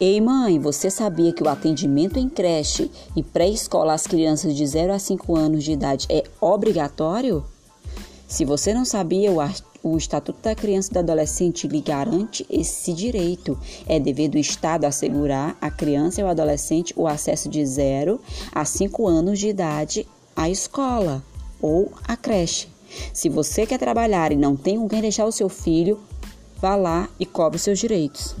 Ei, mãe, você sabia que o atendimento em creche e pré-escola às crianças de 0 a 5 anos de idade é obrigatório? Se você não sabia, o, Estatuto da Criança e do Adolescente lhe garante esse direito. É dever do Estado assegurar à criança e ao adolescente o acesso de 0 a 5 anos de idade à escola ou à creche. Se você quer trabalhar e não tem com quem deixar o seu filho, vá lá e cobre seus direitos.